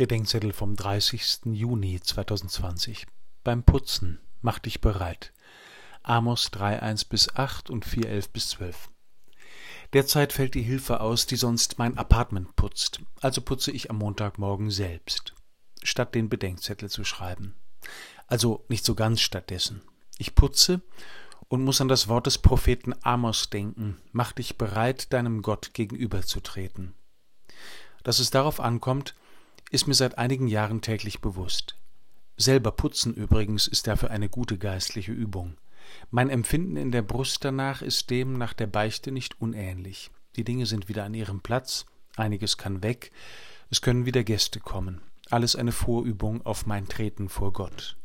Bedenkzettel vom 30. Juni 2020. Beim Putzen mach dich bereit. Amos 3,1 bis 8 und 4,11 bis 12. Derzeit fällt die Hilfe aus, die sonst mein Apartment putzt, also putze ich am Montagmorgen selbst, statt den Bedenkzettel zu schreiben. Also nicht so ganz stattdessen. Ich putze und muss an das Wort des Propheten Amos denken, mach dich bereit, deinem Gott gegenüberzutreten. Dass es darauf ankommt, ist mir seit einigen Jahren täglich bewusst. Selber putzen übrigens ist dafür eine gute geistliche Übung. Mein Empfinden in der Brust danach ist dem nach der Beichte nicht unähnlich. Die Dinge sind wieder an ihrem Platz, einiges kann weg, es können wieder Gäste kommen. Alles eine Vorübung auf mein Treten vor Gott.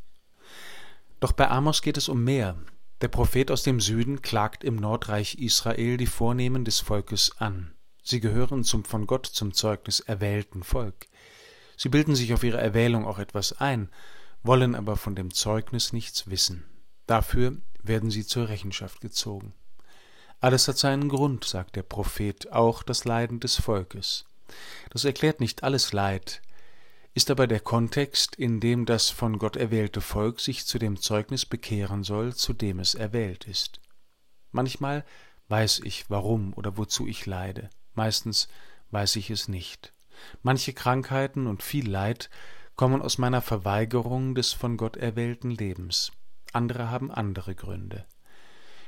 Doch bei Amos geht es um mehr. Der Prophet aus dem Süden klagt im Nordreich Israel die Vornehmen des Volkes an. Sie gehören zum von Gott zum Zeugnis erwählten Volk. Sie bilden sich auf ihre Erwählung auch etwas ein, wollen aber von dem Zeugnis nichts wissen. Dafür werden sie zur Rechenschaft gezogen. Alles hat seinen Grund, sagt der Prophet, auch das Leiden des Volkes. Das erklärt nicht alles Leid, ist aber der Kontext, in dem das von Gott erwählte Volk sich zu dem Zeugnis bekehren soll, zu dem es erwählt ist. Manchmal weiß ich, warum oder wozu ich leide, meistens weiß ich es nicht. Manche Krankheiten und viel Leid kommen aus meiner Verweigerung des von Gott erwählten Lebens. Andere haben andere Gründe.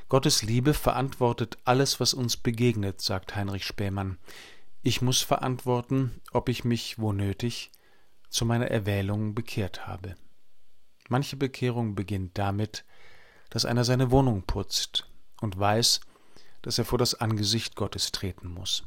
Gottes Liebe verantwortet alles, was uns begegnet, sagt Heinrich Spähmann. Ich muss verantworten, ob ich mich, wo nötig, zu meiner Erwählung bekehrt habe. Manche Bekehrung beginnt damit, dass einer seine Wohnung putzt und weiß, dass er vor das Angesicht Gottes treten muss.